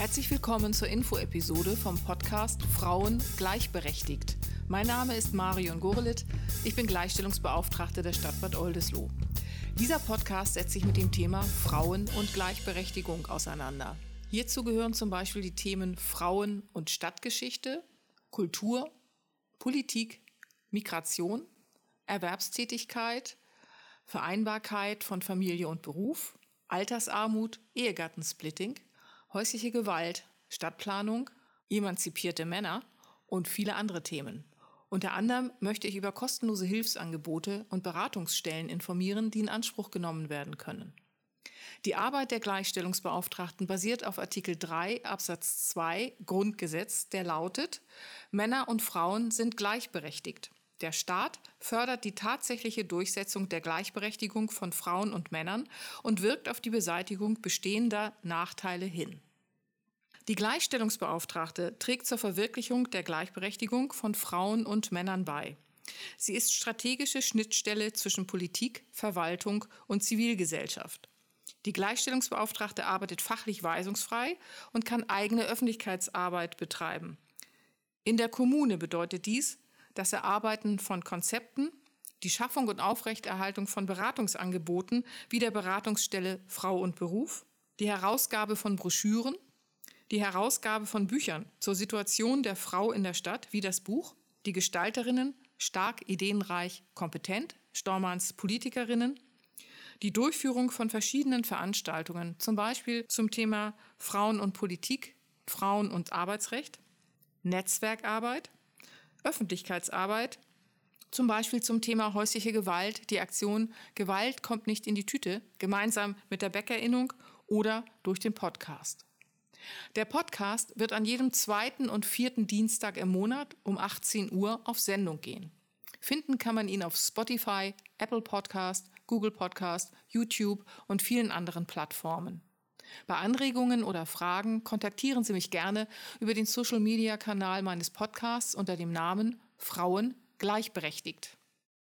Herzlich willkommen zur Info-Episode vom Podcast Frauen gleichberechtigt. Mein Name ist Marion Gorelit. Ich bin Gleichstellungsbeauftragte der Stadt Bad Oldesloe. Dieser Podcast setzt sich mit dem Thema Frauen und Gleichberechtigung auseinander. Hierzu gehören zum Beispiel die Themen Frauen- und Stadtgeschichte, Kultur, Politik, Migration, Erwerbstätigkeit, Vereinbarkeit von Familie und Beruf, Altersarmut, Ehegattensplitting, häusliche Gewalt, Stadtplanung, emanzipierte Männer und viele andere Themen. Unter anderem möchte ich über kostenlose Hilfsangebote und Beratungsstellen informieren, die in Anspruch genommen werden können. Die Arbeit der Gleichstellungsbeauftragten basiert auf Artikel 3 Absatz 2 Grundgesetz, der lautet, Männer und Frauen sind gleichberechtigt. Der Staat fördert die tatsächliche Durchsetzung der Gleichberechtigung von Frauen und Männern und wirkt auf die Beseitigung bestehender Nachteile hin. Die Gleichstellungsbeauftragte trägt zur Verwirklichung der Gleichberechtigung von Frauen und Männern bei. Sie ist strategische Schnittstelle zwischen Politik, Verwaltung und Zivilgesellschaft. Die Gleichstellungsbeauftragte arbeitet fachlich weisungsfrei und kann eigene Öffentlichkeitsarbeit betreiben. In der Kommune bedeutet dies das Erarbeiten von Konzepten, die Schaffung und Aufrechterhaltung von Beratungsangeboten wie der Beratungsstelle Frau und Beruf, die Herausgabe von Broschüren, die Herausgabe von Büchern zur Situation der Frau in der Stadt wie das Buch, die Gestalterinnen, stark ideenreich, kompetent, Stormanns Politikerinnen, die Durchführung von verschiedenen Veranstaltungen, zum Beispiel zum Thema Frauen und Politik, Frauen und Arbeitsrecht, Netzwerkarbeit, Öffentlichkeitsarbeit, zum Beispiel zum Thema häusliche Gewalt, die Aktion Gewalt kommt nicht in die Tüte, gemeinsam mit der Bäckerinnung oder durch den Podcast. Der Podcast wird an jedem zweiten und vierten Dienstag im Monat um 18 Uhr auf Sendung gehen. Finden kann man ihn auf Spotify, Apple Podcast, Google Podcast, YouTube und vielen anderen Plattformen. Bei Anregungen oder Fragen kontaktieren Sie mich gerne über den Social-Media-Kanal meines Podcasts unter dem Namen Frauen gleichberechtigt.